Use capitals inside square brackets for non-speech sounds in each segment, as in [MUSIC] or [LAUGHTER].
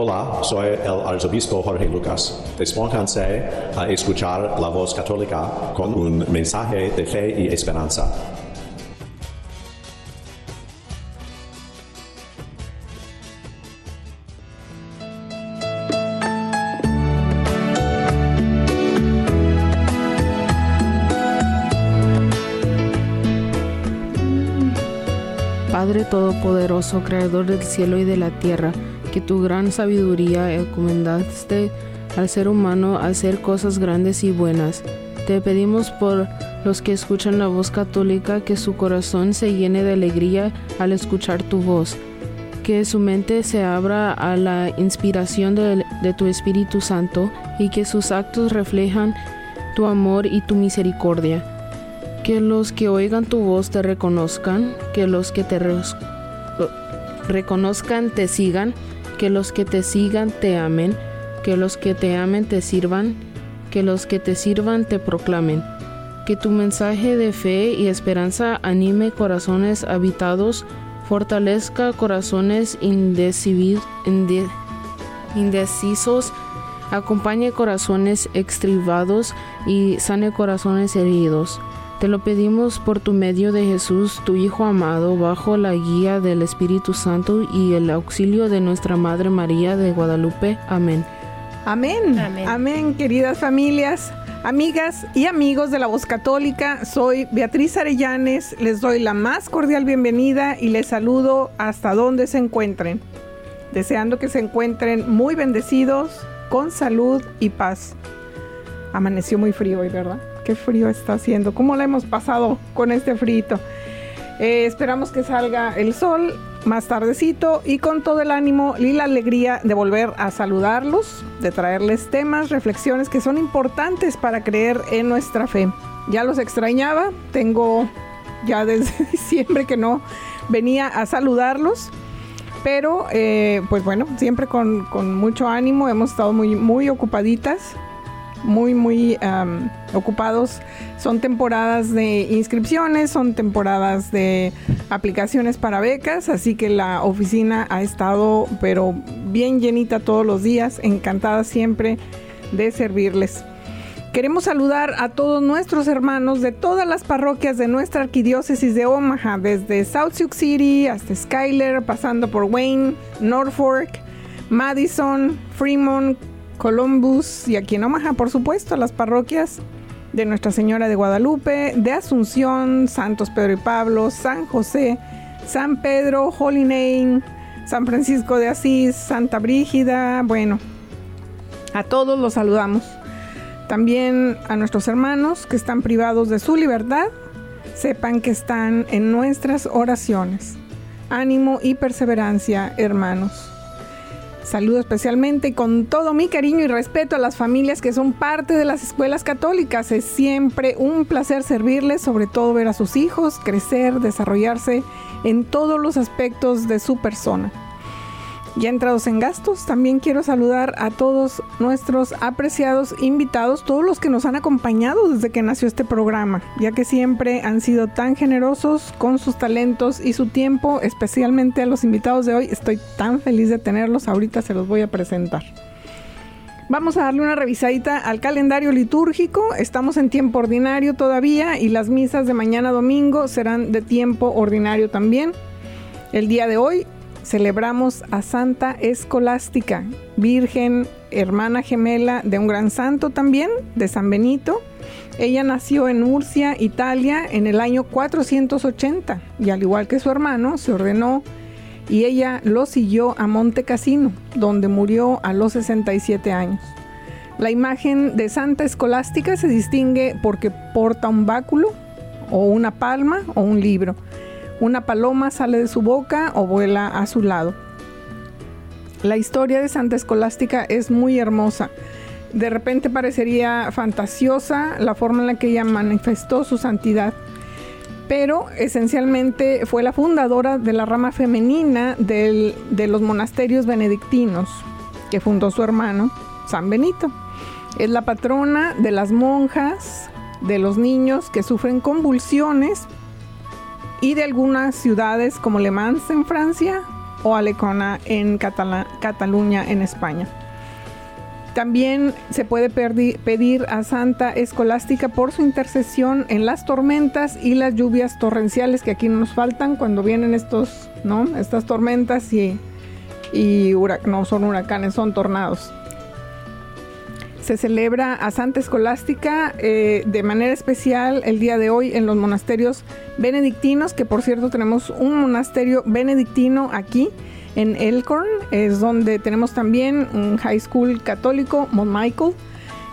Hola, soy el arzobispo Jorge Lucas. Despónganse a escuchar la voz católica con un mensaje de fe y esperanza. Padre Todopoderoso, Creador del cielo y de la tierra, que tu gran sabiduría encomendaste al ser humano a hacer cosas grandes y buenas. Te pedimos por los que escuchan la voz católica que su corazón se llene de alegría al escuchar tu voz, que su mente se abra a la inspiración de, tu Espíritu Santo y que sus actos reflejan tu amor y tu misericordia. Que los que oigan tu voz te reconozcan, que los que te re reconozcan te sigan, que los que te sigan te amen, que los que te amen te sirvan, que los que te sirvan te proclamen. Que tu mensaje de fe y esperanza anime corazones habitados, fortalezca corazones indecisos, acompañe corazones extribados y sane corazones heridos. Te lo pedimos por tu medio de Jesús, tu Hijo amado, bajo la guía del Espíritu Santo y el auxilio de nuestra Madre María de Guadalupe. Amén. Amén. Amén, Amén queridas familias. Amigas y amigos de la voz católica, soy Beatriz Arellanes, les doy la más cordial bienvenida y les saludo hasta donde se encuentren, deseando que se encuentren muy bendecidos, con salud y paz. Amaneció muy frío hoy, ¿verdad? Qué frío está haciendo. ¿Cómo la hemos pasado con este frito? Eh, esperamos que salga el sol más tardecito y con todo el ánimo y la alegría de volver a saludarlos, de traerles temas, reflexiones que son importantes para creer en nuestra fe. Ya los extrañaba, tengo ya desde [LAUGHS] diciembre que no venía a saludarlos, pero eh, pues bueno, siempre con, con, mucho ánimo, hemos estado muy, muy ocupaditas muy, muy ocupados. Son temporadas de inscripciones, son temporadas de aplicaciones para becas, así que la oficina ha estado, pero bien llenita todos los días, encantada siempre de servirles. Queremos saludar a todos nuestros hermanos de todas las parroquias de nuestra arquidiócesis de Omaha, desde South Sioux City hasta Skyler, pasando por Wayne, Norfolk, Madison, Fremont, Columbus y aquí en Omaha, por supuesto, las parroquias de Nuestra Señora de Guadalupe, de Asunción, Santos Pedro y Pablo, San José, San Pedro, Holy Name, San Francisco de Asís, Santa Brígida, bueno, a todos los saludamos. También a nuestros hermanos que están privados de su libertad, sepan que están en nuestras oraciones. Ánimo y perseverancia, hermanos. Saludo especialmente con todo mi cariño y respeto a las familias que son parte de las escuelas católicas. Es siempre un placer servirles, sobre todo ver a sus hijos crecer, desarrollarse en todos los aspectos de su persona. Ya entrados en gastos, también quiero saludar a todos nuestros apreciados invitados, todos los que nos han acompañado desde que nació este programa, ya que siempre han sido tan generosos con sus talentos y su tiempo, especialmente a los invitados de hoy. Estoy tan feliz de tenerlos, ahorita se los voy a presentar. Vamos a darle una revisadita al calendario litúrgico. Estamos en tiempo ordinario todavía y las misas de mañana domingo serán de tiempo ordinario también. El día de hoy celebramos a Santa Escolástica, Virgen, hermana gemela de un gran santo también, de San Benito. Ella nació en Murcia, Italia, en el año 480 y al igual que su hermano, se ordenó y ella lo siguió a Monte Cassino, donde murió a los 67 años. La imagen de Santa Escolástica se distingue porque porta un báculo o una palma o un libro una paloma sale de su boca o vuela a su lado. La historia de Santa Escolástica es muy hermosa. de repente parecería fantasiosa la forma en la que ella manifestó su santidad, pero esencialmente fue la fundadora de la rama femenina de los monasterios benedictinos que fundó su hermano San Benito. Es la patrona de las monjas, de los niños que sufren convulsiones y de algunas ciudades como Le Mans en Francia o Alecona en Cataluña en España. También se puede pedir a Santa Escolástica por su intercesión en las tormentas y las lluvias torrenciales que aquí nos faltan cuando vienen estos, ¿no? Estas tormentas y, y no son huracanes, son tornados. Se celebra a Santa Escolástica eh, de manera especial el día de hoy en los monasterios benedictinos, que por cierto tenemos un monasterio benedictino aquí en Elkhorn, es donde tenemos también un high school católico, Mont Michael.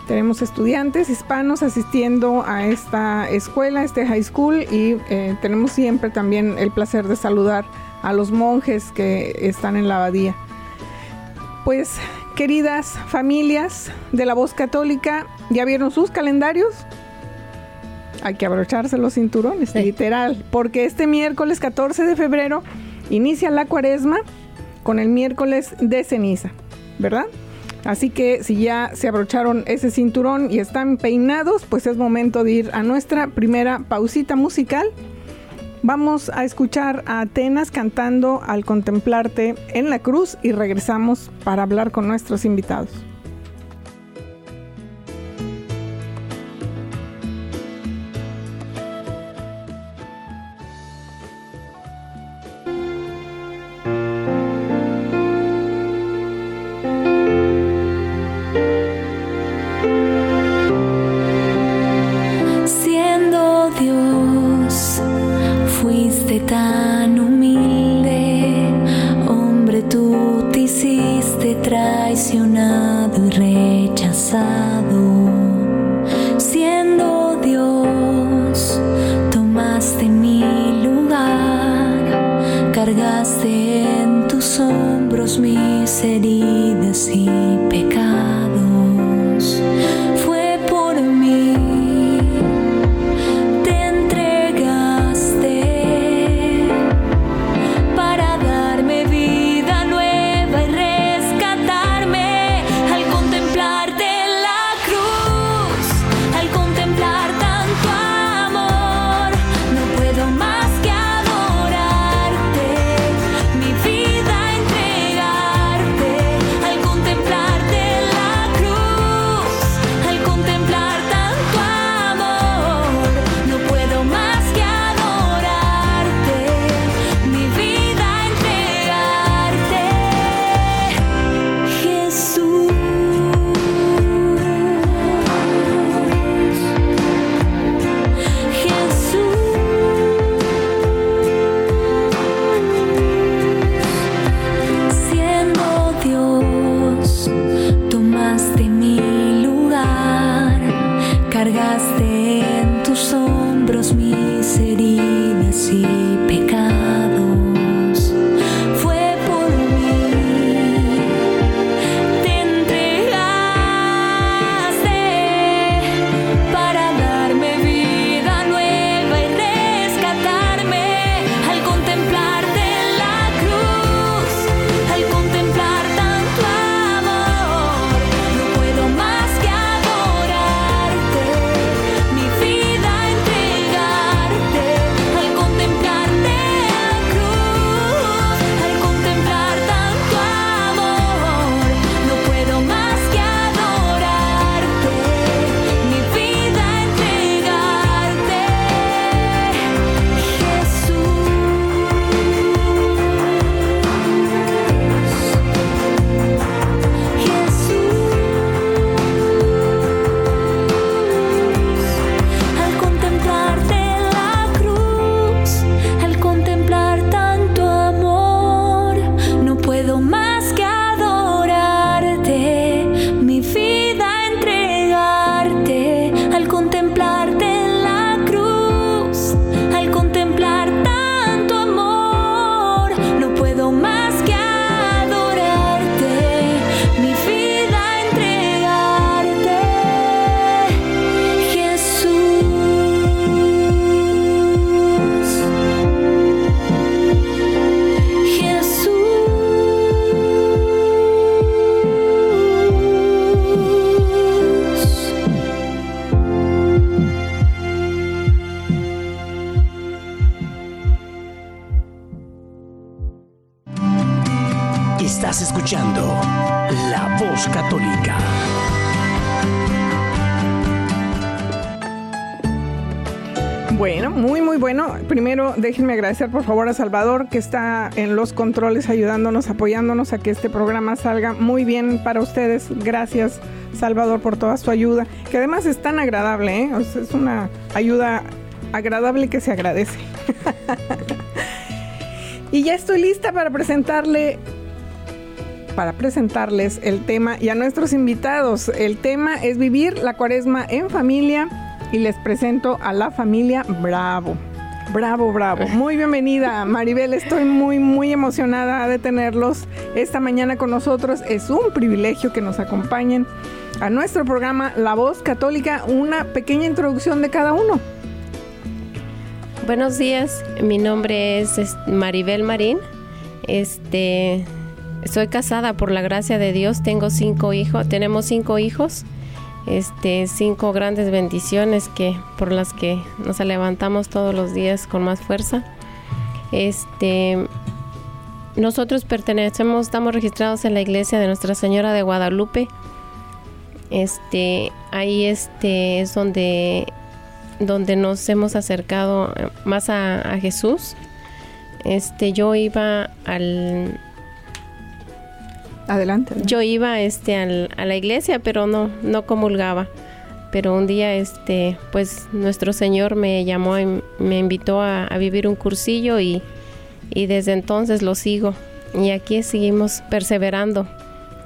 Tenemos estudiantes hispanos asistiendo a esta escuela, este high school, y eh, tenemos siempre también el placer de saludar a los monjes que están en la abadía. Pues, queridas familias de la voz católica, ¿ya vieron sus calendarios? Hay que abrocharse los cinturones, literal, porque este miércoles 14 de febrero inicia la cuaresma con el miércoles de ceniza, ¿verdad? Así que si ya se abrocharon ese cinturón y están peinados, pues es momento de ir a nuestra primera pausita musical. Vamos a escuchar a Atenas cantando al contemplarte en la cruz y regresamos para hablar con nuestros invitados. sẽ déjenme agradecer por favor a Salvador, que está en los controles ayudándonos, apoyándonos a que este programa salga muy bien para ustedes. Gracias, Salvador, por toda su ayuda, que además es tan agradable, ¿eh? es una ayuda agradable que se agradece. [LAUGHS] y ya estoy lista para presentarle para presentarles el tema y a nuestros invitados. El tema es vivir la cuaresma en familia y les presento a la familia Bravo. Bravo, bravo. Muy bienvenida, Maribel. Estoy muy, muy emocionada de tenerlos esta mañana con nosotros. Es un privilegio que nos acompañen a nuestro programa La Voz Católica. Una pequeña introducción de cada uno. Buenos días, mi nombre es Maribel Marín. Este, soy casada por la gracia de Dios. Tengo cinco hijos. Tenemos cinco hijos este, cinco grandes bendiciones que, por las que nos levantamos todos los días con más fuerza. Este, nosotros pertenecemos, estamos registrados en la iglesia de Nuestra Señora de Guadalupe. Este, ahí este es donde, donde nos hemos acercado más a, a Jesús. Este, yo iba al, Adelante. Yo iba este a la iglesia, pero no no comulgaba. Pero un día este pues nuestro Señor me llamó y me invitó a, vivir un cursillo y, y desde entonces lo sigo y aquí seguimos perseverando.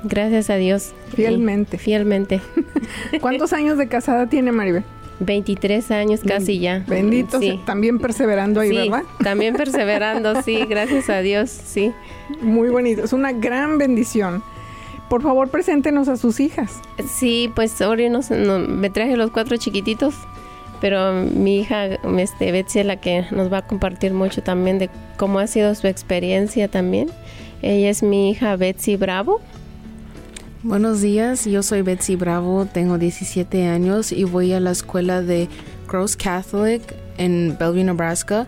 Gracias a Dios. Fielmente. fielmente. [LAUGHS] ¿Cuántos años de casada tiene Maribel? 23 años casi ya. Bendito, también perseverando ahí, ¿verdad? También perseverando, sí, [LAUGHS] gracias a Dios, sí. Muy bonito, es una gran bendición. Por favor, preséntenos a sus hijas. Sí, pues ahora me traje los cuatro chiquititos, pero mi hija este, Betsy es la que nos va a compartir mucho también de cómo ha sido su experiencia también. Ella es mi hija Betsy Bravo. Buenos días, yo soy Betsy Bravo, tengo 17 años y voy a la escuela de Cross Catholic en Bellevue, Nebraska.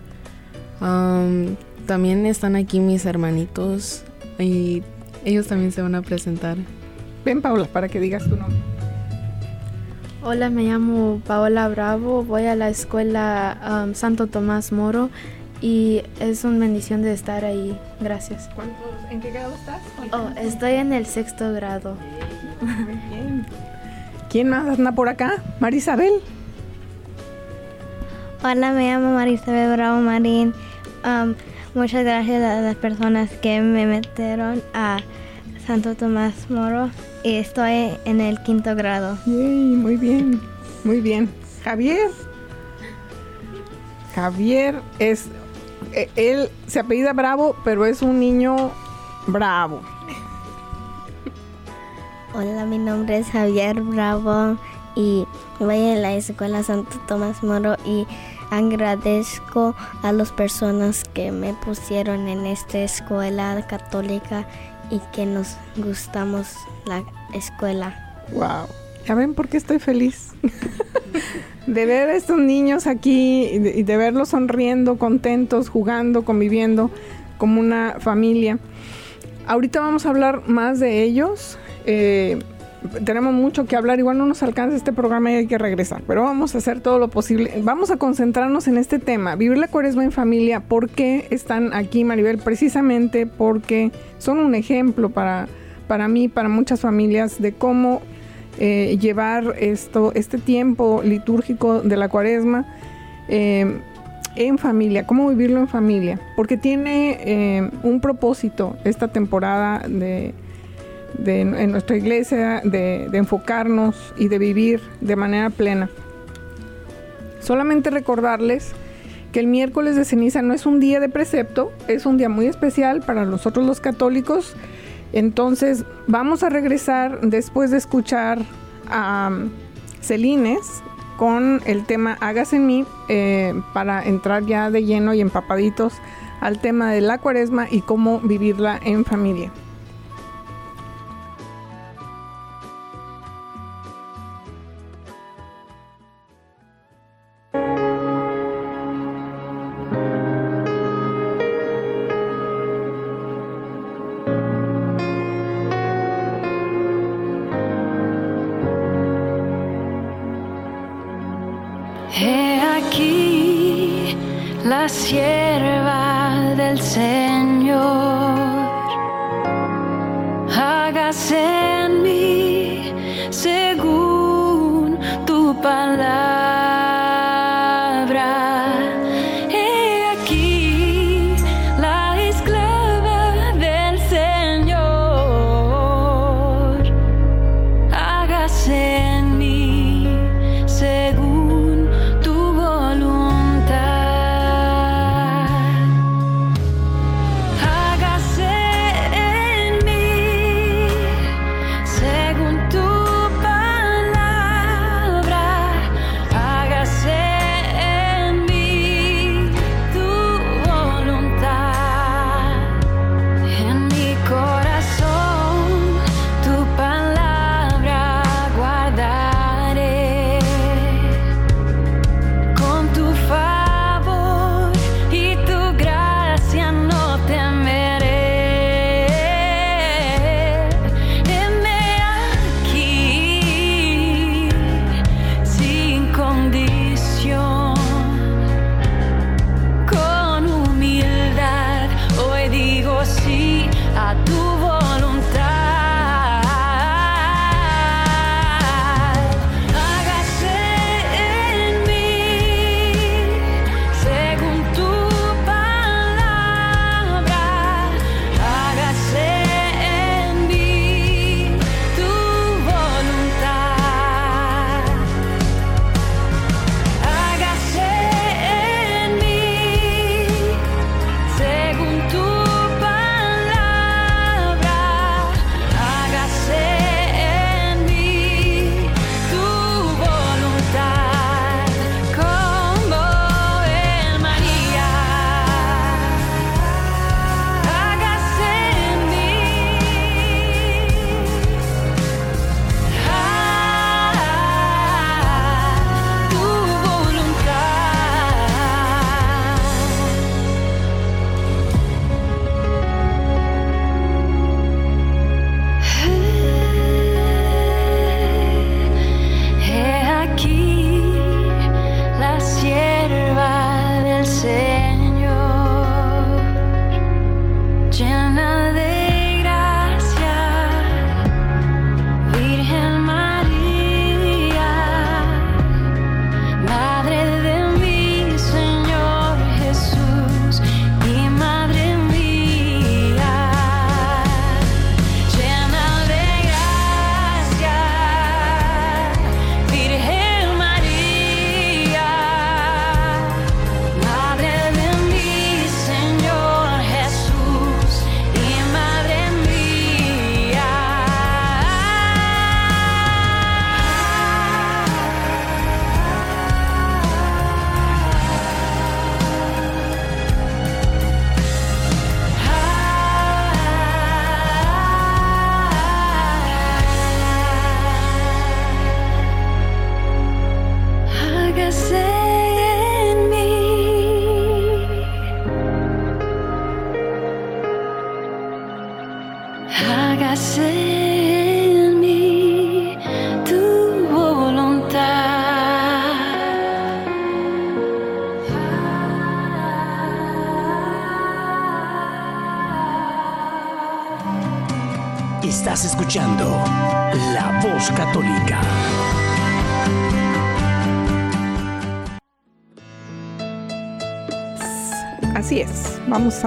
Um, también están aquí mis hermanitos y ellos también se van a presentar. Ven Paula, para que digas tu nombre. Hola, me llamo Paola Bravo, voy a la escuela um, Santo Tomás Moro y es una bendición de estar ahí. Gracias. ¿En qué grado estás? Oh, estoy en el sexto grado. [LAUGHS] Muy bien. ¿Quién más anda por acá? Marisabel. Hola, me llamo Marisabel Bravo Marín. Um, muchas gracias a las personas que me metieron a Santo Tomás Moro y estoy en el quinto grado. muy bien, muy bien. Javier. Javier es él se apellida Bravo, pero es un niño bravo. Hola, mi nombre es Javier Bravo y voy a la escuela Santo Tomás Moro y agradezco a las personas que me pusieron en esta escuela católica y que nos gustamos la escuela. Wow. ¿Ya ven por qué estoy feliz? [LAUGHS] de ver a estos niños aquí y de, verlos sonriendo, contentos, jugando, conviviendo como una familia. Ahorita vamos a hablar más de ellos. Eh, tenemos mucho que hablar, igual no nos alcanza este programa y hay que regresar, pero vamos a hacer todo lo posible. Vamos a concentrarnos en este tema, vivir la cuaresma en familia. ¿Por qué están aquí, Maribel? Precisamente porque son un ejemplo para, para mí, para muchas familias, de cómo eh, llevar esto, este tiempo litúrgico de la cuaresma eh, en familia, cómo vivirlo en familia, porque tiene eh, un propósito esta temporada de, en nuestra iglesia de, de enfocarnos y de vivir de manera plena. Solamente recordarles que el miércoles de ceniza no es un día de precepto, es un día muy especial para nosotros los católicos entonces, vamos a regresar después de escuchar a um, Celines con el tema Hágase en mí eh, para entrar ya de lleno y empapaditos al tema de la cuaresma y cómo vivirla en familia.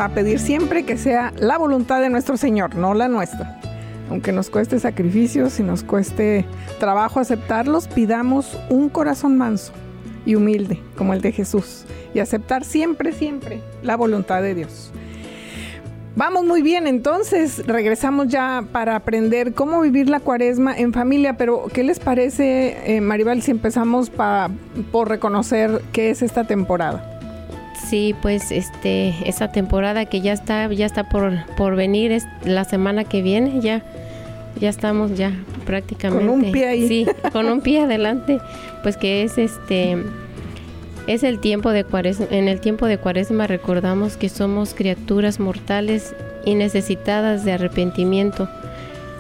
A pedir siempre que sea la voluntad de nuestro Señor, no la nuestra. Aunque nos cueste sacrificios y nos cueste trabajo aceptarlos, pidamos un corazón manso y humilde como el de Jesús y aceptar siempre, siempre la voluntad de Dios. Vamos muy bien, entonces regresamos ya para aprender cómo vivir la cuaresma en familia, pero ¿qué les parece, eh, Maribel, si empezamos por reconocer qué es esta temporada? Sí, pues este esa temporada que ya está ya está por por venir es la semana que viene ya ya estamos ya prácticamente con un pie ahí. Sí, con un pie adelante, pues que es este es el tiempo de Cuaresma. En el tiempo de Cuaresma recordamos que somos criaturas mortales y necesitadas de arrepentimiento.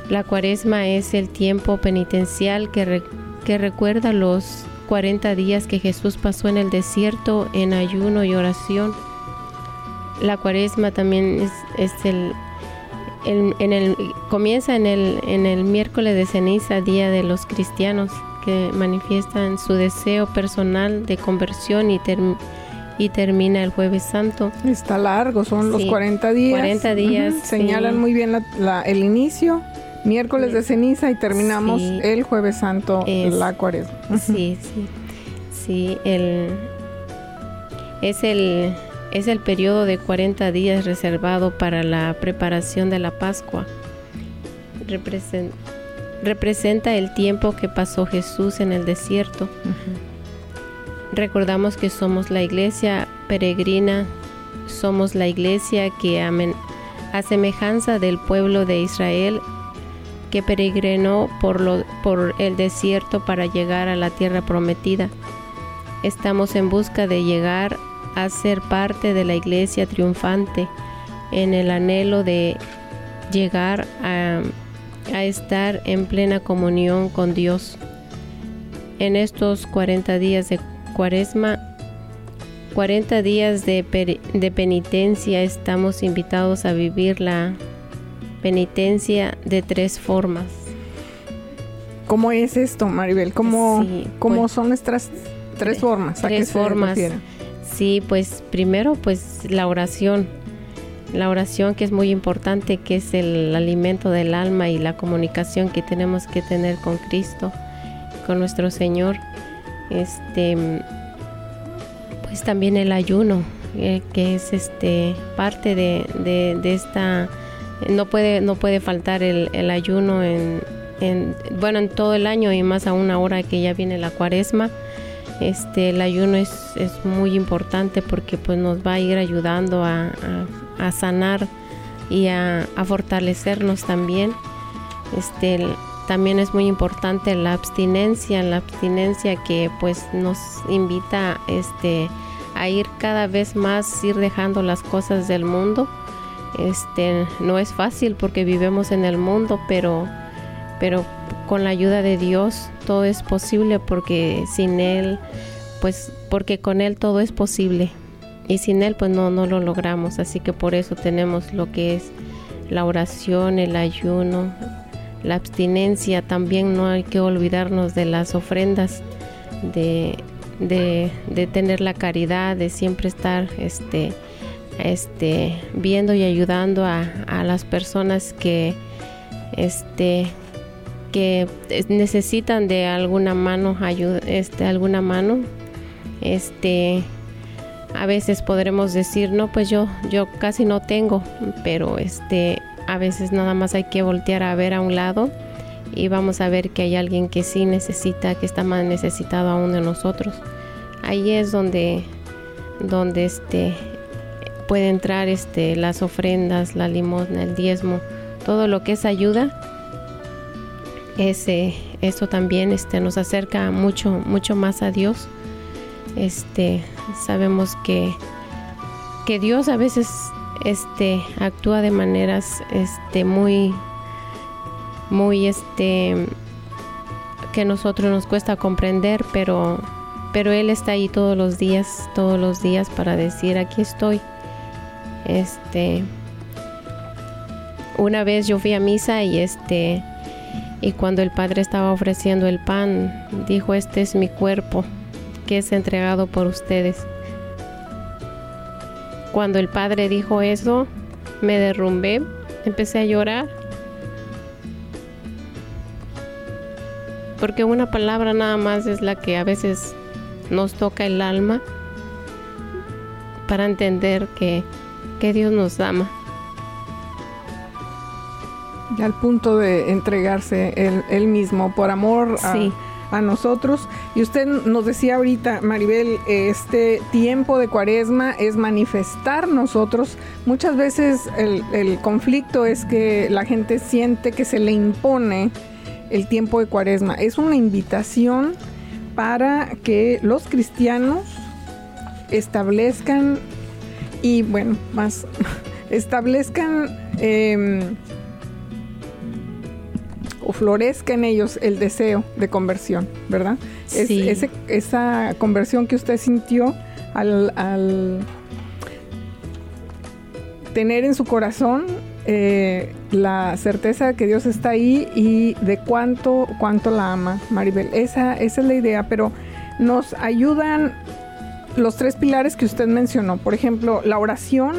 La Cuaresma es el tiempo penitencial que, que recuerda los 40 días que Jesús pasó en el desierto en ayuno y oración. La cuaresma también es, el, en el, comienza en el, en el miércoles de ceniza, día de los cristianos, que manifiestan su deseo personal de conversión y, y termina el jueves santo. Está largo, son los 40 días. 40 días. Señalan muy bien el inicio miércoles de ceniza y terminamos el jueves santo, la cuaresma. Sí, sí, sí, el, es el es el periodo de 40 días reservado para la preparación de la Pascua. representa el tiempo que pasó Jesús en el desierto. Recordamos que somos la iglesia peregrina, somos la iglesia que a semejanza del pueblo de Israel que peregrinó por, lo, por el desierto para llegar a la tierra prometida. Estamos en busca de llegar a ser parte de la iglesia triunfante en el anhelo de llegar a, a estar en plena comunión con Dios. En estos 40 días de cuaresma, 40 días de, de penitencia, estamos invitados a vivir la penitencia de tres formas. ¿Cómo es esto, Maribel? ¿Cómo, cómo pues, son nuestras tres formas? tres formas. Sí, pues primero pues la oración. La oración que es muy importante, que es el alimento del alma y la comunicación que tenemos que tener con Cristo, con nuestro Señor. Este pues también el ayuno, eh, que es este parte de, de esta no puede, no puede faltar el, el ayuno en, en, bueno, en todo el año y más a una hora que ya viene la cuaresma. Este, el ayuno es, es muy importante porque pues nos va a ir ayudando a, a, sanar y a, a, fortalecernos también. Este, también es muy importante la abstinencia, la abstinencia que pues nos invita este, a ir cada vez más, ir dejando las cosas del mundo este, no es fácil porque vivimos en el mundo, pero, pero con la ayuda de Dios todo es posible porque sin Él, pues porque con Él todo es posible y sin Él pues no, no lo logramos. Así que por eso tenemos lo que es la oración, el ayuno, la abstinencia. También no hay que olvidarnos de las ofrendas, de, de, de tener la caridad, de siempre estar este, este, viendo y ayudando a, las personas que, este, que necesitan de alguna mano, ayuda, este, alguna mano. Este, a veces podremos decir, no, pues yo, yo casi no tengo, pero este, a veces nada más hay que voltear a ver a un lado y vamos a ver que hay alguien que sí necesita, que está más necesitado aún de nosotros. Ahí es donde, donde este, puede entrar este, las ofrendas, la limosna, el diezmo, todo lo que es ayuda. Ese, eso también este, nos acerca mucho, mucho más a Dios. Este, sabemos que, que Dios a veces este, actúa de maneras este, muy, muy este, que nosotros nos cuesta comprender, pero, pero Él está ahí todos los días, todos los días para decir, aquí estoy este una vez yo fui a misa y este y cuando el padre estaba ofreciendo el pan, dijo, "Este es mi cuerpo, que es entregado por ustedes." Cuando el padre dijo eso, me derrumbé, empecé a llorar. Porque una palabra nada más es la que a veces nos toca el alma para entender que Dios nos ama. Y al punto de entregarse él, mismo por amor a, nosotros. Y usted nos decía ahorita, Maribel, este tiempo de cuaresma es manifestar nosotros. Muchas veces el, el conflicto es que la gente siente que se le impone el tiempo de cuaresma. Es una invitación para que los cristianos establezcan y bueno, más [LAUGHS] establezcan em, o florezca en ellos el deseo de conversión, ¿verdad? Es, esa conversión que usted sintió al, tener en su corazón eh, la certeza de que Dios está ahí y de cuánto, cuánto la ama, Maribel. Esa, esa es la idea, pero nos ayudan los tres pilares que usted mencionó. Por ejemplo, la oración.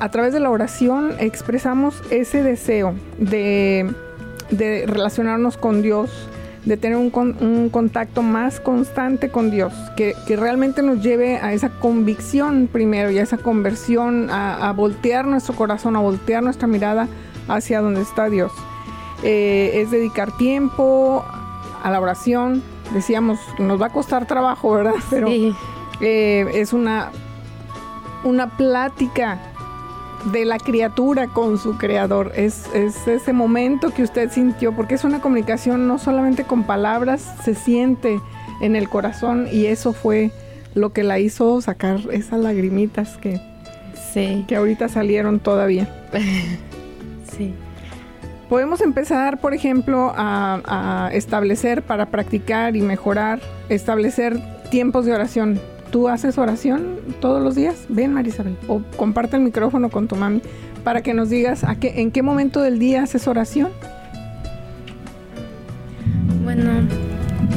a través de la oración expresamos ese deseo de, relacionarnos con Dios, de tener un, contacto más constante con Dios, que, realmente nos lleve a esa convicción primero y a esa conversión, a, voltear nuestro corazón, a voltear nuestra mirada hacia donde está Dios. Eh, es dedicar tiempo a la oración, decíamos, nos va a costar trabajo, ¿verdad? Pero eh, es una, una plática de la criatura con su creador. Es, ese momento que usted sintió, porque es una comunicación no solamente con palabras, se siente en el corazón y eso fue lo que la hizo sacar esas lagrimitas que, que ahorita salieron todavía. [LAUGHS] sí. Podemos empezar, por ejemplo, a, establecer para practicar y mejorar, establecer tiempos de oración. ¿Tú haces oración todos los días? Ven, Marisabel, o comparte el micrófono con tu mami para que nos digas a qué, en qué momento del día haces oración. Bueno,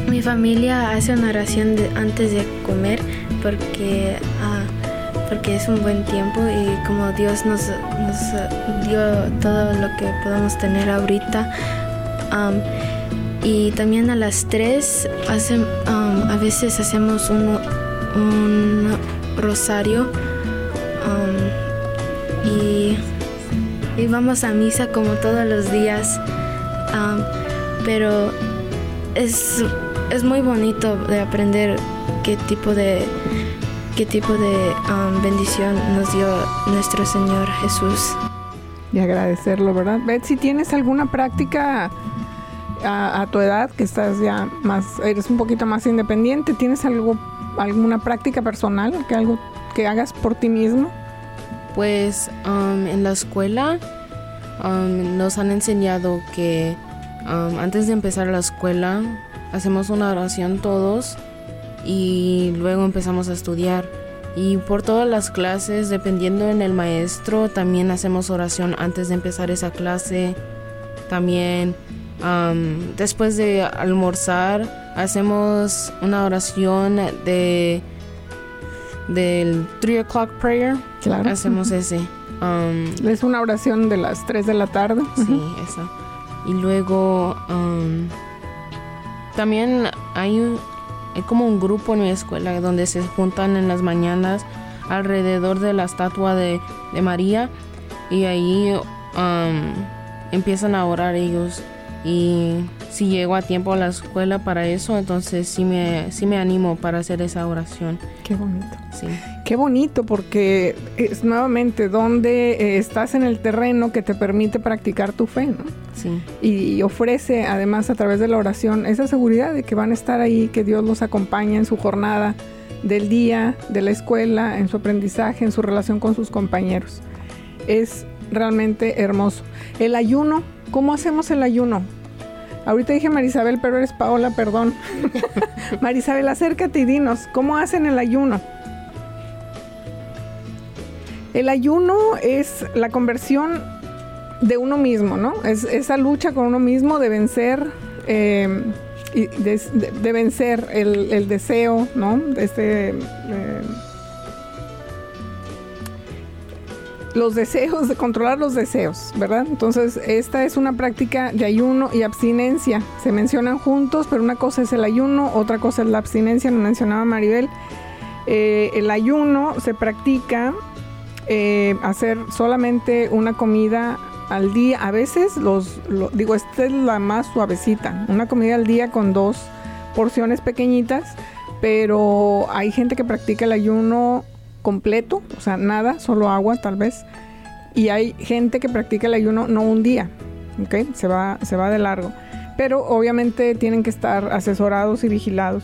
mi familia hace una oración antes de comer porque ah, porque es un buen tiempo y como Dios nos, dio todo lo que podemos tener ahorita. y también a las 3 a veces hacemos un, rosario y, y, vamos a misa como todos los días. pero es, es muy bonito de aprender qué tipo de qué tipo de um, bendición nos dio nuestro Señor Jesús. Y agradecerlo, ¿verdad? Betsy, ¿tienes alguna práctica a, tu edad, que estás ya más, eres un poquito más independiente? ¿Tienes algo, alguna práctica personal, que algo que hagas por ti mismo? Pues um, en la escuela um, nos han enseñado que antes de empezar la escuela hacemos una oración todos y luego empezamos a estudiar. Y por todas las clases, dependiendo en el maestro, también hacemos oración antes de empezar esa clase. También después de almorzar, hacemos una oración de del 3 o'clock prayer. Claro. Hacemos [LAUGHS] ese. es una oración de las 3 de la tarde. Sí, esa. Y luego también hay un, hay como un grupo en mi escuela donde se juntan en las mañanas alrededor de la estatua de, María y ahí um, empiezan a orar ellos y si llego a tiempo a la escuela para eso, entonces sí me, sí me animo para hacer esa oración. Qué bonito. Sí. Qué bonito porque es nuevamente donde eh, estás en el terreno que te permite practicar tu fe, ¿no? Sí. Y, ofrece además a través de la oración esa seguridad de que van a estar ahí, que Dios los acompaña en su jornada del día, de la escuela, en su aprendizaje, en su relación con sus compañeros. Es realmente hermoso. El ayuno, ¿cómo hacemos el ayuno? Ahorita dije Marisabel, pero eres Paola, perdón. [LAUGHS] Marisabel, acércate y dinos, ¿cómo hacen el ayuno? El ayuno es la conversión de uno mismo, ¿no? Es esa lucha con uno mismo de vencer, eh, de, vencer el, deseo, ¿no? De este, eh, los deseos, de controlar los deseos, ¿verdad? Entonces, esta es una práctica de ayuno y abstinencia. Se mencionan juntos, pero una cosa es el ayuno, otra cosa es la abstinencia, lo mencionaba Maribel. Eh, el ayuno se practica eh, hacer solamente una comida al día. A veces, los, digo, esta es la más suavecita, una comida al día con dos porciones pequeñitas, pero hay gente que practica el ayuno completo, o sea, nada, solo agua tal vez. Y hay gente que practica el ayuno no un día, ¿ok? Se va, se va de largo. Pero obviamente tienen que estar asesorados y vigilados.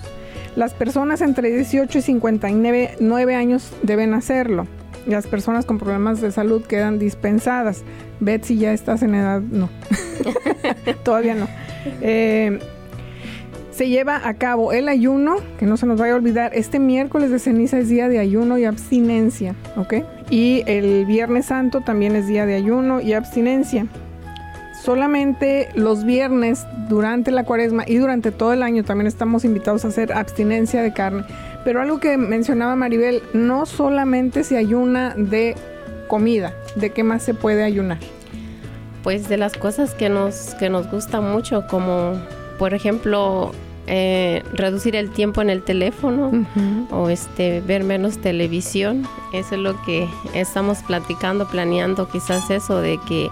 Las personas entre 18 y 59 años deben hacerlo. Las personas con problemas de salud quedan dispensadas. Betsy, ya estás en edad, no, [LAUGHS] todavía no. Eh, se lleva a cabo el ayuno, que no se nos vaya a olvidar, este miércoles de ceniza es día de ayuno y abstinencia, ¿ok? Y el viernes santo también es día de ayuno y abstinencia. Solamente los viernes durante la cuaresma y durante todo el año también estamos invitados a hacer abstinencia de carne. Pero algo que mencionaba Maribel, no solamente se ayuna de comida, ¿de qué más se puede ayunar? Pues de las cosas que nos, que nos gustan mucho, como por ejemplo eh, reducir el tiempo en el teléfono o este ver menos televisión eso es lo que estamos platicando planeando quizás eso de que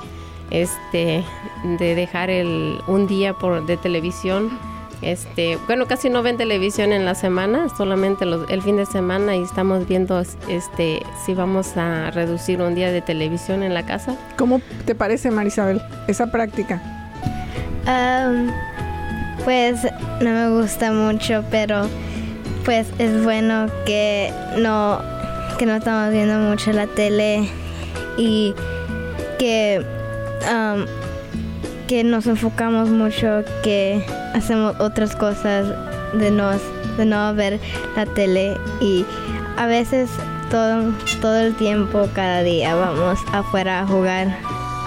este de dejar el un día por de televisión este bueno casi no ven televisión en la semana solamente el fin de semana y estamos viendo este si vamos a reducir un día de televisión en la casa. Cómo te parece Marisabel esa práctica pues no me gusta mucho, pero pues es bueno que no, que no estamos viendo mucho la tele y que, um, que nos enfocamos mucho, que hacemos otras cosas de, nos, de no ver la tele y a veces todo, todo el tiempo, cada día vamos afuera a jugar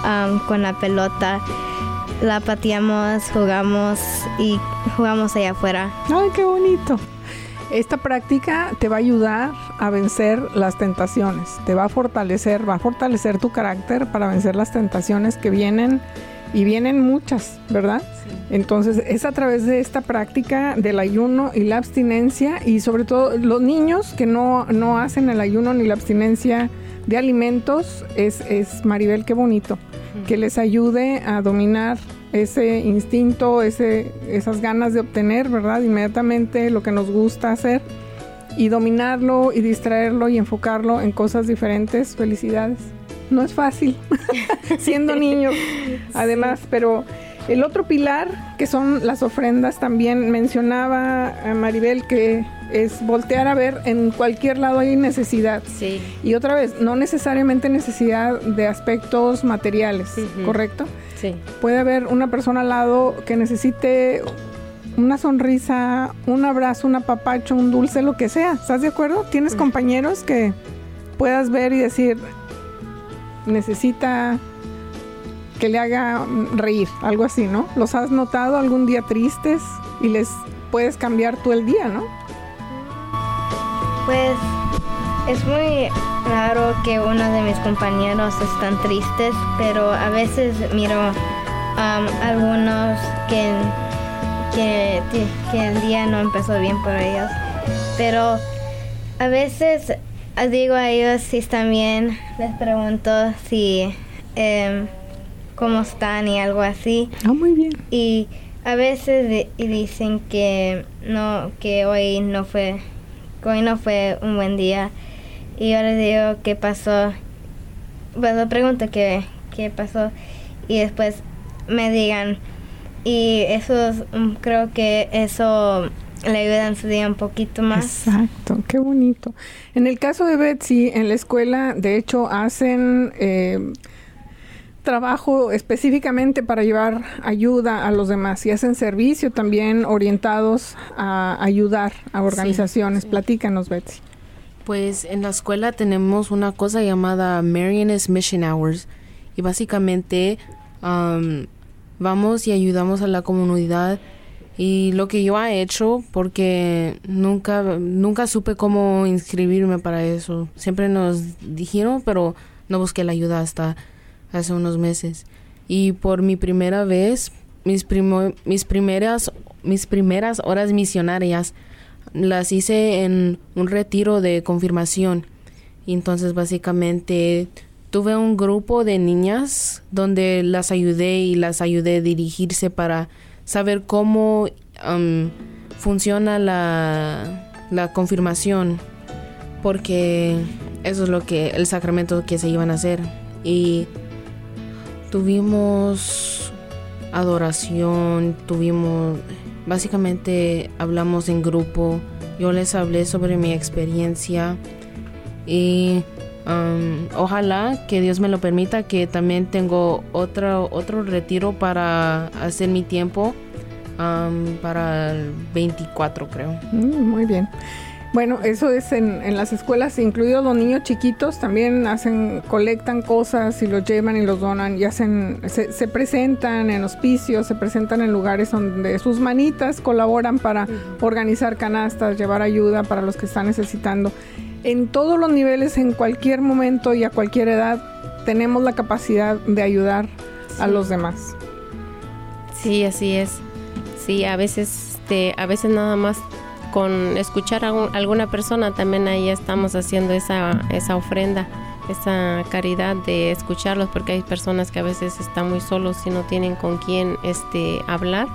um, con la pelota la pateamos, jugamos y jugamos allá afuera. ¡Ay, qué bonito! Esta práctica te va a ayudar a vencer las tentaciones, te va a fortalecer, va a fortalecer tu carácter para vencer las tentaciones que vienen y vienen muchas, ¿verdad? Entonces es a través de esta práctica del ayuno y la abstinencia y sobre todo los niños que no, no hacen el ayuno ni la abstinencia de alimentos, es, es Maribel, qué bonito que les ayude a dominar ese instinto, ese, esas ganas de obtener, ¿verdad? Inmediatamente lo que nos gusta hacer y dominarlo y distraerlo y enfocarlo en cosas diferentes. Felicidades. No es fácil, [LAUGHS] siendo niño, además, pero el otro pilar, que son las ofrendas, también mencionaba a Maribel que es voltear a ver en cualquier lado hay necesidad. Sí. Y otra vez, no necesariamente necesidad de aspectos materiales, ¿correcto? Sí. Puede haber una persona al lado que necesite una sonrisa, un abrazo, un apapacho, un dulce, lo que sea. ¿Estás de acuerdo? ¿Tienes compañeros que puedas ver y decir, necesita que le haga reír, algo así, ¿no? ¿Los has notado algún día tristes y les puedes cambiar tú el día, ¿no? Pues es muy raro que uno de mis compañeros están tristes, pero a veces miro um, algunos que, que, que, el día no empezó bien por ellos. Pero a veces digo a ellos si están bien, les pregunto si eh, cómo están y algo así. Ah, muy bien. Y a veces dicen que no, que hoy no fue hoy no fue un buen día. Y yo les digo qué pasó. Pues pregunto qué, qué pasó. Y después me digan. Y eso mm, creo que eso le ayuda en su día un poquito más. Exacto, qué bonito. En el caso de Betsy, en la escuela, de hecho, hacen eh, trabajo específicamente para llevar ayuda a los demás y hacen servicio también orientados a ayudar a organizaciones. Platícanos, Betsy. Pues en la escuela tenemos una cosa llamada Marian's Mission Hours y básicamente vamos y ayudamos a la comunidad y lo que yo he hecho porque nunca nunca supe cómo inscribirme para eso siempre nos dijeron pero no busqué la ayuda hasta hace unos meses. Y por mi primera vez, mis, mis, primeras, mis primeras horas misionarias las hice en un retiro de confirmación. Entonces básicamente tuve un grupo de niñas donde las ayudé y las ayudé a dirigirse para saber cómo um, funciona la, la confirmación. Porque eso es lo que el sacramento que se iban a hacer. Y Tuvimos adoración, tuvimos, básicamente hablamos en grupo, yo les hablé sobre mi experiencia y ojalá que Dios me lo permita, que también tengo otro, otro retiro para hacer mi tiempo para el 24, creo. Mm, muy bien. Bueno, eso es en, las escuelas, incluidos los niños chiquitos, también hacen, colectan cosas y los llevan y los donan y hacen, se, presentan en hospicios, se presentan en lugares donde sus manitas colaboran para organizar canastas, llevar ayuda para los que están necesitando. En todos los niveles, en cualquier momento y a cualquier edad, tenemos la capacidad de ayudar a los demás. Sí, así es. Sí, a veces, este, a veces nada más con escuchar a, alguna persona también ahí estamos haciendo esa, esa ofrenda, esa caridad de escucharlos porque hay personas que a veces están muy solos y no tienen con quién este, hablar.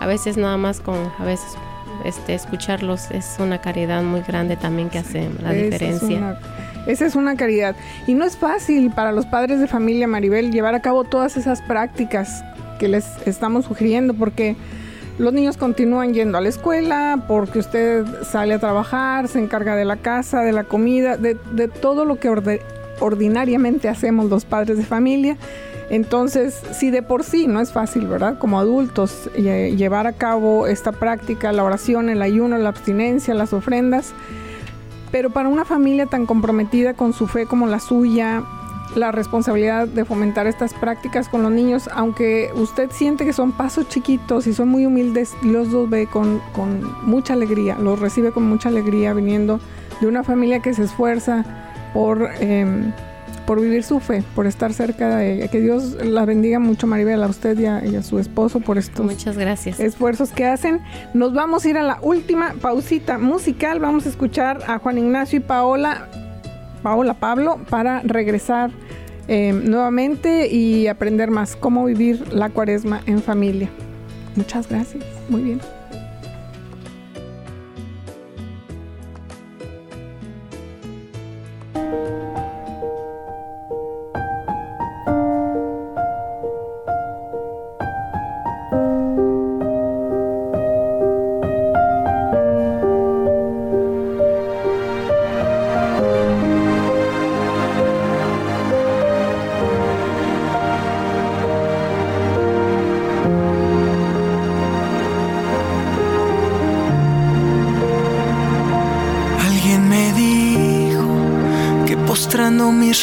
A veces nada más con, a veces este, escucharlos es una caridad muy grande también que hace la diferencia. esa es una caridad. Y no es fácil para los padres de familia Maribel llevar a cabo todas esas prácticas que les estamos sugiriendo porque los niños continúan yendo a la escuela porque usted sale a trabajar, se encarga de la casa, de la comida, de, todo lo que ordinariamente hacemos los padres de familia. Entonces, si de por sí no es fácil, ¿verdad? Como adultos, llevar a cabo esta práctica, la oración, el ayuno, la abstinencia, las ofrendas, pero para una familia tan comprometida con su fe como la suya, la responsabilidad de fomentar estas prácticas con los niños, aunque usted siente que son pasos chiquitos y son muy humildes, los dos ve con, mucha alegría, los recibe con mucha alegría viniendo de una familia que se esfuerza por, em, por vivir su fe, por estar cerca de ella. Que Dios la bendiga mucho, Maribel, a usted y a, su esposo por estos Muchas gracias. esfuerzos que hacen. Nos vamos a ir a la última pausita musical. Vamos a escuchar a Juan Ignacio y Paola Paola Pablo para regresar eh, nuevamente y aprender más cómo vivir la cuaresma en familia. Muchas gracias. Muy bien.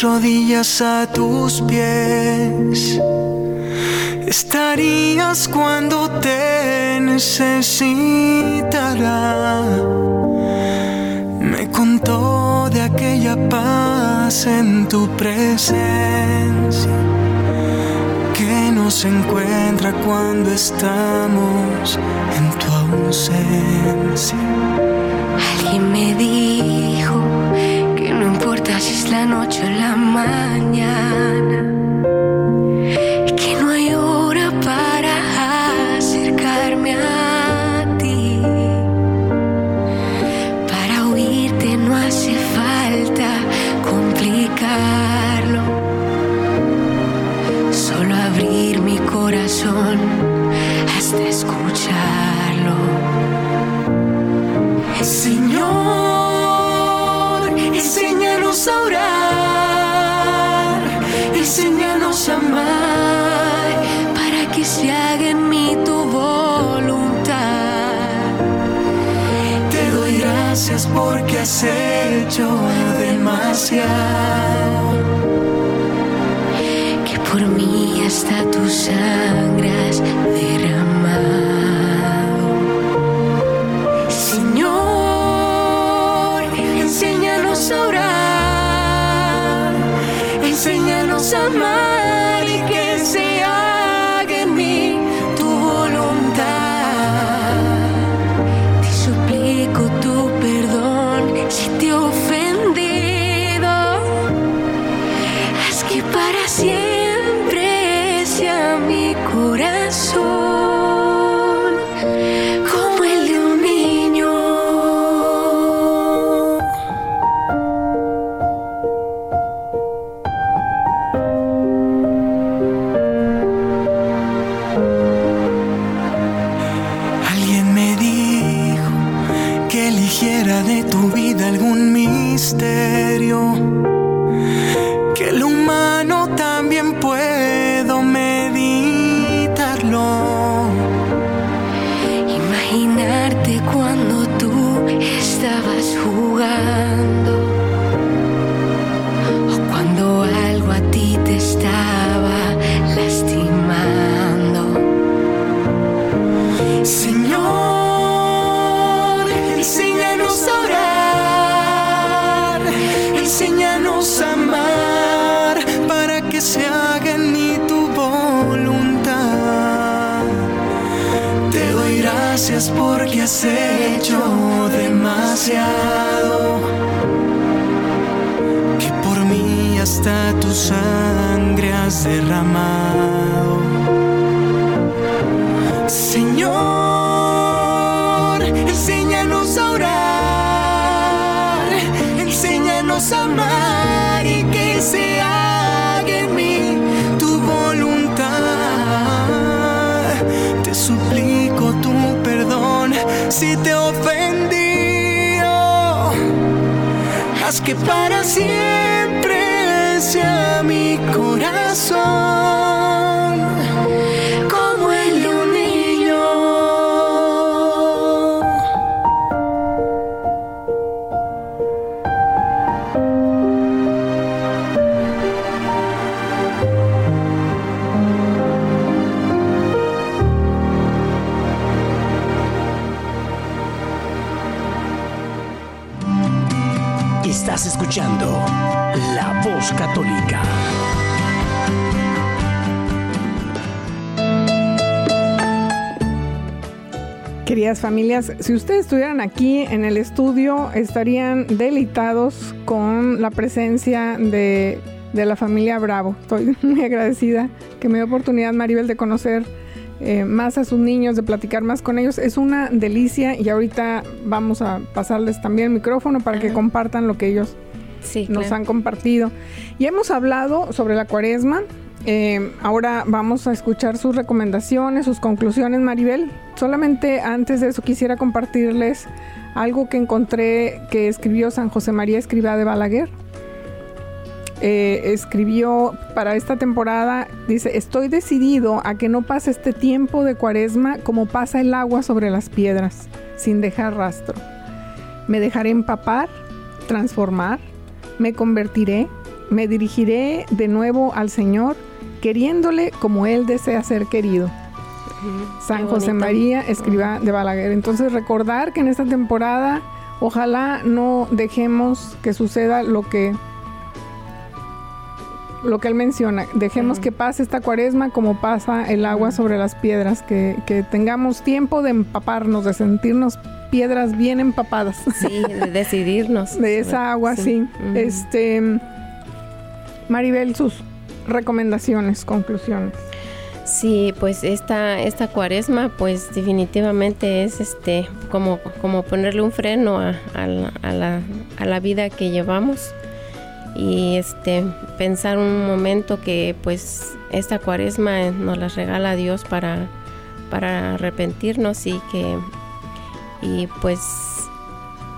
Rodillas a tus pies. Estarías cuando te necesitará. Me contó de aquella paz en tu presencia que nos encuentra cuando estamos en tu ausencia. Alguien me dijo si es la noche o la mañana. Has hecho demasiado. Que por mí hasta tu sangre hiciera de tu vida algún misterio. Que el humano Que por mí hasta tu sangre has derramado. Escuchando La Voz Católica. Queridas familias, si ustedes estuvieran aquí en el estudio, estarían deleitados con la presencia de, de la familia Bravo. Estoy [LAUGHS] muy agradecida que me dio oportunidad, Maribel, de conocer eh, más a sus niños, de platicar más con ellos. Es una delicia y ahorita vamos a pasarles también el micrófono para que compartan lo que ellos Sí, nos claro. han compartido. Y hemos hablado sobre la cuaresma. Eh, ahora vamos a escuchar sus recomendaciones, sus conclusiones, Maribel. Solamente antes de eso quisiera compartirles algo que encontré que escribió San José María Escribá de Balaguer. Eh, escribió para esta temporada, dice, estoy decidido a que no pase este tiempo de cuaresma como pasa el agua sobre las piedras, sin dejar rastro. Me dejaré empapar, transformar, me convertiré, me dirigiré de nuevo al Señor, queriéndole como Él desea ser querido. San José. María escriba de Balaguer. Entonces recordar que en esta temporada ojalá no dejemos que suceda lo que lo que él menciona, dejemos que pase esta cuaresma como pasa el agua sobre las piedras, que, que tengamos tiempo de empaparnos, de sentirnos piedras bien empapadas. Sí, de [LAUGHS] decidirnos. de esa agua, sí. Este, Maribel, sus recomendaciones, conclusiones. Sí, pues esta, esta cuaresma, pues definitivamente es este como, como ponerle un freno a, a la, a la- a la vida que llevamos y este pensar un momento que pues esta cuaresma nos la regala Dios para, para arrepentirnos y que y pues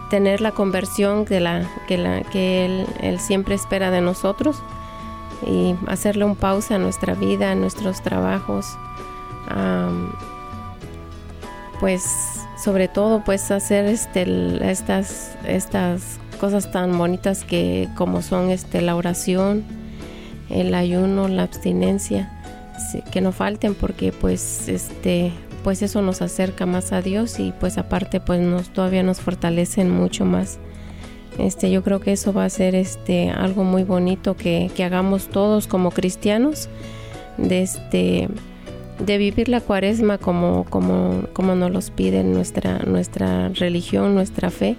tener la conversión que la que la que él, siempre espera de nosotros y hacerle un pausa a nuestra vida, a nuestros trabajos, pues sobre todo pues hacer este estas estas cosas tan bonitas que como son este la oración, el ayuno, la abstinencia, que no falten porque pues este pues eso nos acerca más a Dios y pues aparte pues nos todavía nos fortalecen mucho más. Este, yo creo que eso va a ser este, algo muy bonito que, que hagamos todos como cristianos, de, este, de vivir la cuaresma como, como, como nos los pide nuestra, nuestra religión, nuestra fe.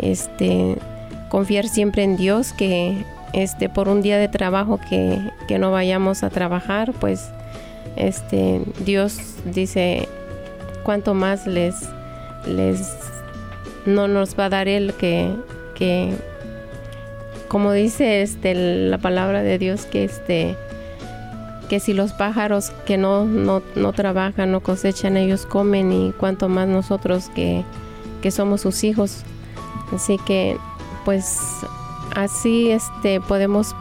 Este, confiar siempre en Dios, que este, por un día de trabajo que, que no vayamos a trabajar, pues este, Dios dice cuánto más les, les no nos va a dar Él que, que como dice este, la palabra de Dios, que este que si los pájaros que no, no, no trabajan, no cosechan, ellos comen y cuanto más nosotros que, que somos sus hijos. Así que pues así este podemos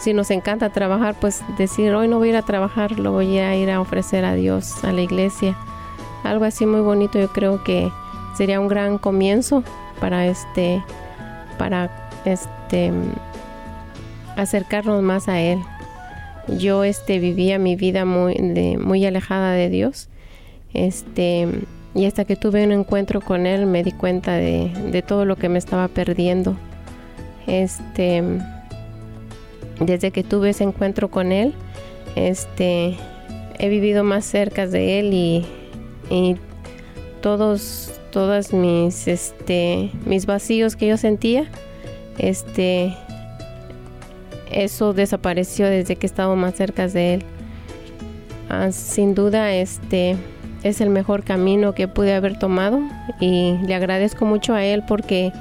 si nos encanta trabajar, pues decir, hoy no voy a ir a trabajar, lo voy a ir a ofrecer a Dios, a la iglesia. Algo así muy bonito, yo creo que sería un gran comienzo para este, para este, acercarnos más a Él. Yo este, vivía mi vida muy, muy alejada de Dios. Este, y hasta que tuve un encuentro con Él me di cuenta de, de todo lo que me estaba perdiendo. Este, desde que tuve ese encuentro con Él, este, he vivido más cerca de Él y, y todos, mis, este, mis vacíos que yo sentía, este, eso desapareció desde que estaba más cerca de Él. Ah, sin duda, este, es el mejor camino que pude haber tomado y le agradezco mucho a Él porque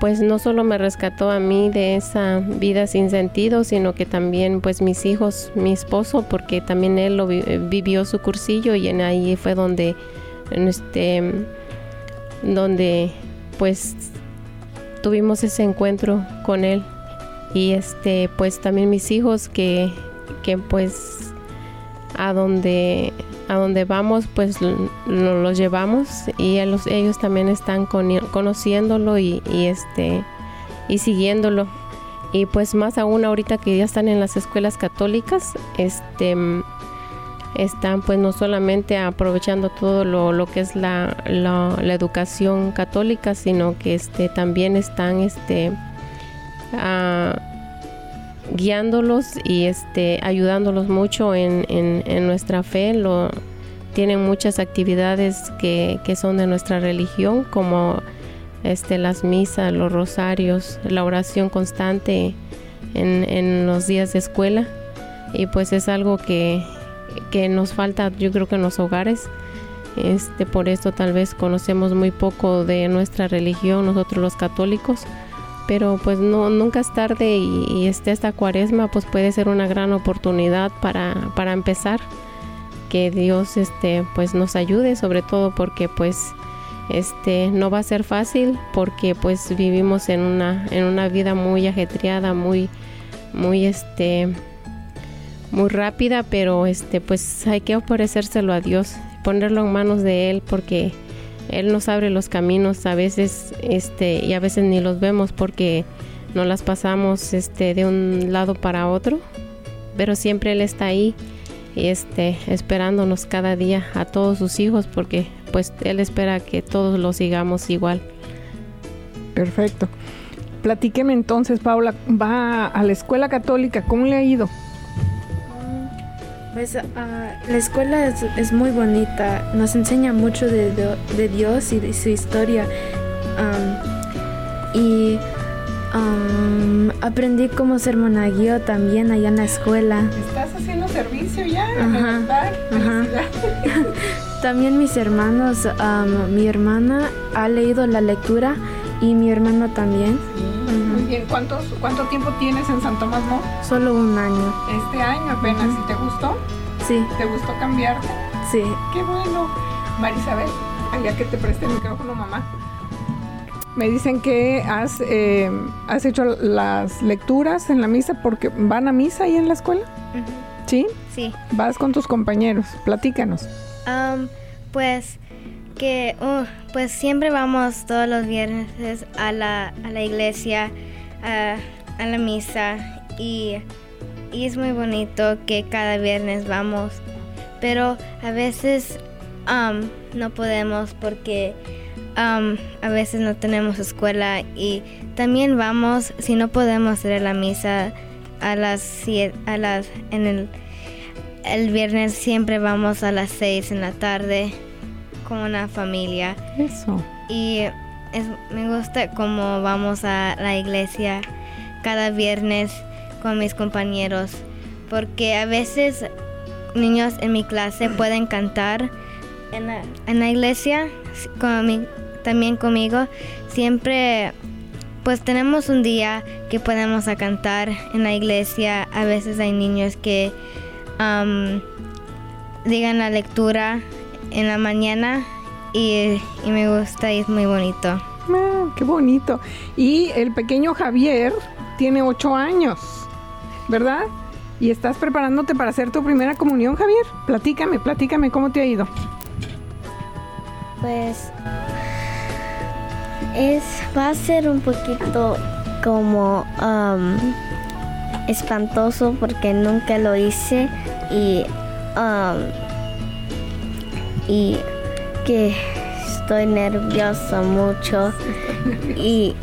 pues no solo me rescató a mí de esa vida sin sentido, sino que también pues mis hijos, mi esposo, porque también él lo vivió su cursillo y en ahí fue donde este donde pues tuvimos ese encuentro con él. Y este pues también mis hijos que que pues a donde a donde vamos pues los llevamos y ellos, ellos también están conociéndolo y, este y siguiéndolo. Y pues más aún ahorita que ya están en las escuelas católicas este están pues no solamente aprovechando todo lo, que es la, la, educación católica sino que este también están este guiándolos y este, ayudándolos mucho en, en, nuestra fe. Tienen muchas actividades que, que, son de nuestra religión, como este, las misas, los rosarios, la oración constante en, en los días de escuela. Y pues es algo que, que nos falta, yo creo que en los hogares. Este, por esto tal vez conocemos muy poco de nuestra religión, nosotros los católicos pero pues no nunca es tarde y, este esta cuaresma pues puede ser una gran oportunidad para, para empezar. Que Dios este pues nos ayude sobre todo porque pues este no va a ser fácil porque pues vivimos en una en una vida muy ajetreada muy muy este muy rápida pero este pues hay que ofrecérselo a Dios ponerlo en manos de él porque él nos abre los caminos a veces este y a veces ni los vemos porque no las pasamos este de un lado para otro, pero siempre él está ahí este esperándonos cada día a todos sus hijos porque pues él espera que todos lo sigamos igual. Perfecto. Platíqueme entonces, Paula, va a la escuela católica, ¿cómo le ha ido? Pues ah, la escuela es, muy bonita, nos enseña mucho de, Dios y de su historia. y aprendí cómo ser monaguillo también allá en la escuela. ¿Estás haciendo servicio ya? Ajá, [LAUGHS] también mis hermanos, mi hermana ha leído la lectura y mi hermano también. ¿Cuánto tiempo tienes en San Tomás Mo? Solo un año. Este año apenas. ¿Y te gustó? Sí. ¿Te gustó cambiarte? Sí. Qué bueno. Marisabel, allá que te preste el micrófono, mamá. Me dicen que has, eh, has hecho las lecturas en la misa porque van a misa ahí en la escuela. ¿Sí? Sí. Vas con tus compañeros. Platícanos. pues que uh, pues siempre vamos todos los viernes a la, a la iglesia, a, la misa y, es muy bonito que cada viernes vamos, pero a veces um, no podemos porque um, a veces no tenemos escuela y también vamos si no podemos hacer la misa a las siete, a las en el el viernes siempre vamos a las 6 en la tarde con una familia. Eso. Y me gusta cómo vamos a la iglesia cada viernes con mis compañeros, porque a veces niños en mi clase pueden cantar en la, iglesia, también conmigo. Siempre, pues tenemos un día que podemos cantar en la iglesia. A veces hay niños que digan la lectura en la mañana y, me gusta y es muy bonito. Ah, qué bonito. Y el pequeño Javier tiene ocho años. ¿verdad? Y estás preparándote para hacer tu primera comunión, Javier. Platícame, platícame, ¿cómo te ha ido? Pues es va a ser un poquito como um, espantoso porque nunca lo hice y um, y estoy nerviosa mucho y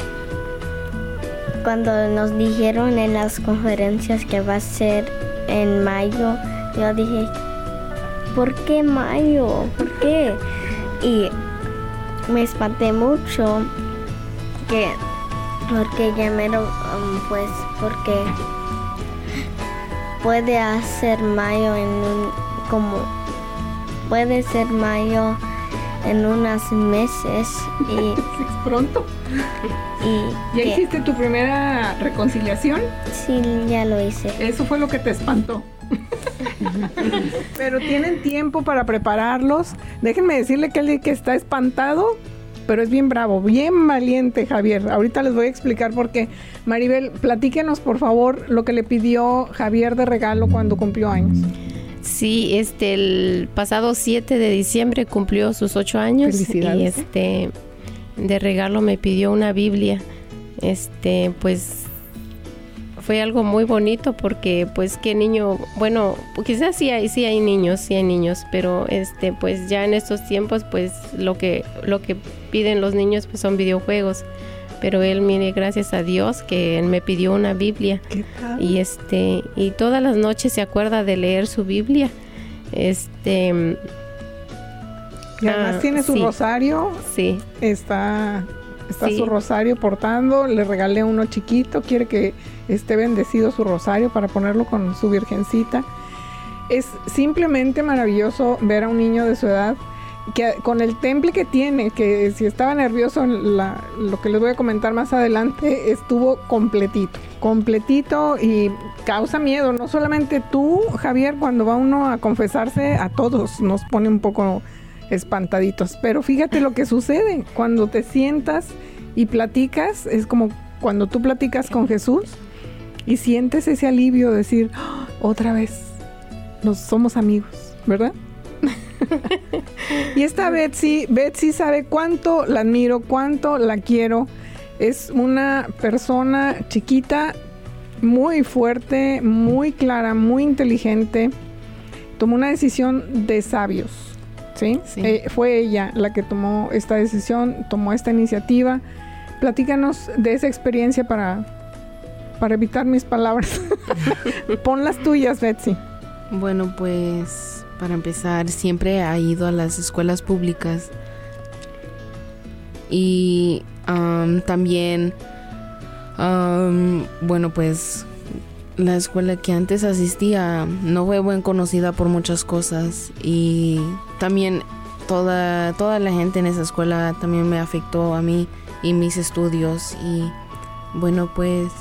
cuando nos dijeron en las conferencias que va a ser en mayo yo dije ¿por qué mayo? ¿por qué? y me espanté mucho que porque ya mero um, pues porque puede hacer mayo en un como puede ser mayo en unos meses y [LAUGHS] pronto y ¿Ya hiciste tu primera reconciliación? Sí, ya lo hice. Eso fue lo que te espantó. [LAUGHS] Pero tienen tiempo para prepararlos. Déjenme decirle que el que está espantado, pero es bien bravo, bien valiente, Javier. Ahorita les voy a explicar por qué. Maribel, platíquenos por favor lo que le pidió Javier de regalo cuando cumplió años. Sí, este, el pasado 7 de diciembre cumplió sus ocho años. Felicidades. Y este, de regalo me pidió una Biblia. Este, pues fue algo muy bonito porque pues qué niño, bueno, quizás sí hay, sí hay niños, sí hay niños, pero este pues ya en estos tiempos pues lo que lo que piden los niños pues son videojuegos. Pero él mire gracias a Dios que él me pidió una Biblia. Y este y todas las noches se acuerda de leer su Biblia. Este y además ah, tiene su rosario. Sí. Está está su rosario portando, le regalé uno chiquito, quiere que esté bendecido su rosario para ponerlo con su virgencita. Es simplemente maravilloso ver a un niño de su edad que con el temple que tiene, que si estaba nervioso, lo que les voy a comentar más adelante, estuvo completito, completito y causa miedo. No solamente tú, Javier, cuando va uno a confesarse, a todos nos pone un poco espantaditos. Pero fíjate lo que sucede cuando te sientas y platicas, es como cuando tú platicas con Jesús y sientes ese alivio de decir, ¡Ah! otra vez, nos somos amigos, ¿verdad? Y esta Betsy, Betsy sabe cuánto la admiro, cuánto la quiero. Es una persona chiquita, muy fuerte, muy clara, muy inteligente. Tomó una decisión de sabios ¿sí? Eh, fue ella la que tomó esta decisión, tomó esta iniciativa. Platícanos de esa experiencia para, para evitar mis palabras. [LAUGHS] Pon las tuyas, Betsy. Bueno, pues para empezar, siempre ha ido a las escuelas públicas. Y también, bueno, pues la escuela que antes asistía no fue buen conocida por muchas cosas. Y también toda, toda la gente en esa escuela también me afectó a mí y mis estudios. Y bueno pues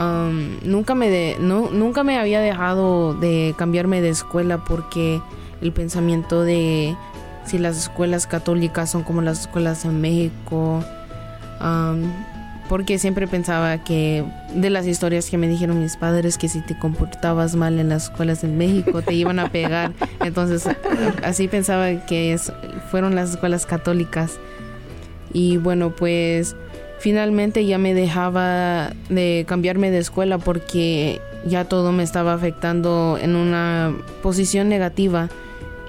um, nunca me de, no, nunca me había dejado de cambiarme de escuela porque el pensamiento de si las escuelas católicas son como las escuelas en México um, porque siempre pensaba que de las historias que me dijeron mis padres que si te comportabas mal en las escuelas en México te iban a pegar. [LAUGHS] Entonces así pensaba que fueron las escuelas católicas. Y bueno, pues finalmente ya me dejaba de cambiarme de escuela porque ya todo me estaba afectando en una posición negativa.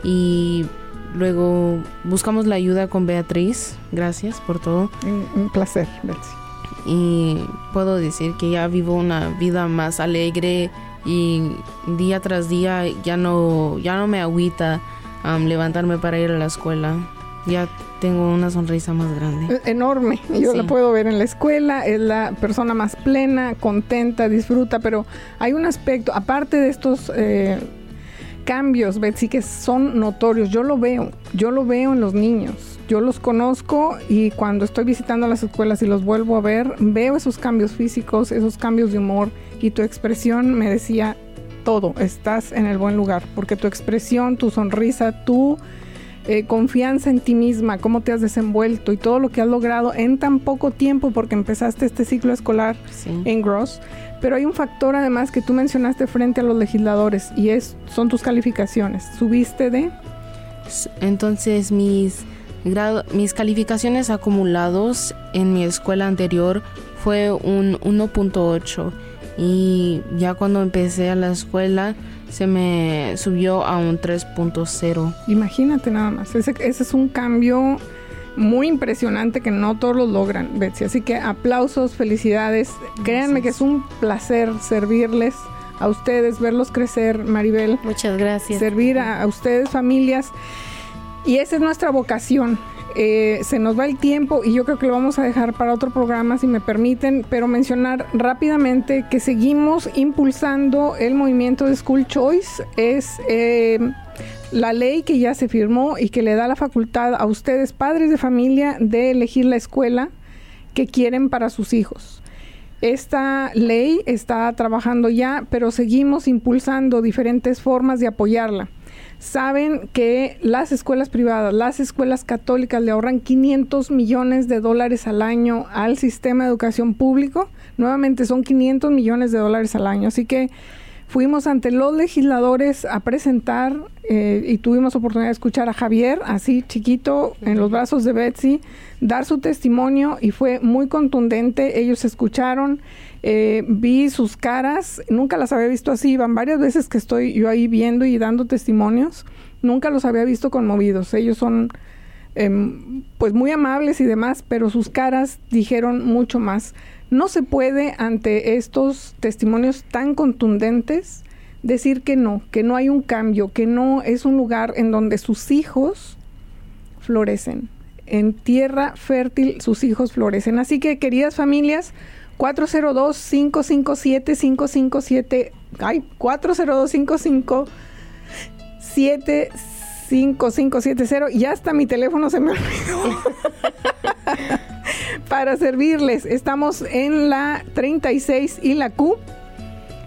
Y luego buscamos la ayuda con Beatriz. Gracias por todo. Un, placer, Betsy y puedo decir que ya vivo una vida más alegre y día tras día ya no, ya no me agüita levantarme para ir a la escuela. Ya tengo una sonrisa más grande. Enorme. [LAUGHS] Yo la puedo ver en la escuela, es la persona más plena, contenta, disfruta, pero hay un aspecto, aparte de estos eh, cambios, Betsy, que son notorios, yo lo veo, yo lo veo en los niños yo los conozco y cuando estoy visitando las escuelas y los vuelvo a ver, veo esos cambios físicos, esos cambios de humor y tu expresión me decía todo, estás en el buen lugar, porque tu expresión, tu sonrisa, tú eh, confianza en ti misma, cómo te has desenvuelto y todo lo que has logrado en tan poco tiempo porque empezaste este ciclo escolar en Gross. Pero hay un factor además que tú mencionaste frente a los legisladores y es son tus calificaciones. ¿Subiste de? Entonces mis mis calificaciones acumulados en mi escuela anterior fue un 1.8 y ya cuando empecé a la escuela se me subió a un 3.0. Imagínate nada más, ese, es un cambio muy impresionante que no todos lo logran, Betsy. Así que aplausos, felicidades. Créanme que es un placer servirles a ustedes, verlos crecer, Maribel. Muchas gracias. Servir a ustedes, familias. Y esa es nuestra vocación. Eh, se nos va el tiempo y yo creo que lo vamos a dejar para otro programa si me permiten, pero mencionar rápidamente que seguimos impulsando el movimiento de School Choice. Es eh, la ley que ya se firmó y que le da la facultad a ustedes, padres de familia, de elegir la escuela que quieren para sus hijos. Esta ley está trabajando ya, pero seguimos impulsando diferentes formas de apoyarla saben que las escuelas privadas, las escuelas católicas le ahorran 500 millones de dólares al año al sistema de educación público. Nuevamente son 500 millones de dólares al año. Así que fuimos ante los legisladores a presentar eh, y tuvimos oportunidad de escuchar a Javier, así chiquito, en los brazos de Betsy, dar su testimonio y fue muy contundente. Ellos escucharon eh, vi sus caras, nunca las había visto así, van varias veces que estoy yo ahí viendo y dando testimonios, nunca los había visto conmovidos. Ellos son em, pues muy amables y demás, pero sus caras dijeron mucho más. No se puede ante estos testimonios tan contundentes decir que no, que no hay un cambio, que no es un lugar en donde sus hijos florecen. En tierra fértil sus hijos florecen. Así que, queridas familias, 402-557-557. Ay, 402-557-5570. Ya hasta mi teléfono se me [LAUGHS] olvidó. Para servirles, estamos en la 36 y la Q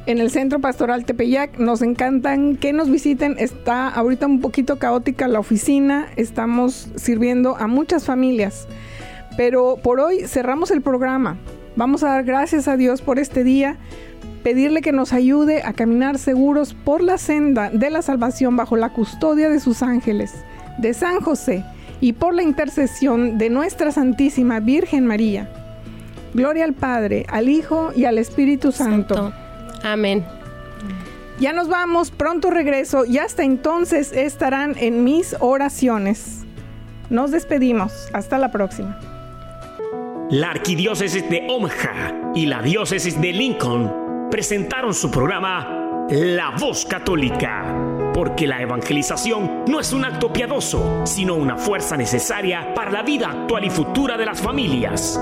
en el Centro Pastoral Tepeyac. Nos encantan que nos visiten. Está ahorita un poquito caótica la oficina. Estamos sirviendo a muchas familias. Pero por hoy cerramos el programa. Vamos a dar gracias a Dios por este día, pedirle que nos ayude a caminar seguros por la senda de la salvación bajo la custodia de sus ángeles, de San José y por la intercesión de nuestra Santísima Virgen María. Gloria al Padre, al Hijo y al Espíritu Santo. Amén. Ya nos vamos, pronto regreso y hasta entonces estarán en mis oraciones. Nos despedimos. Hasta la próxima. La arquidiócesis de Omaha y la diócesis de Lincoln presentaron su programa La Voz Católica, porque la evangelización no es un acto piadoso, sino una fuerza necesaria para la vida actual y futura de las familias.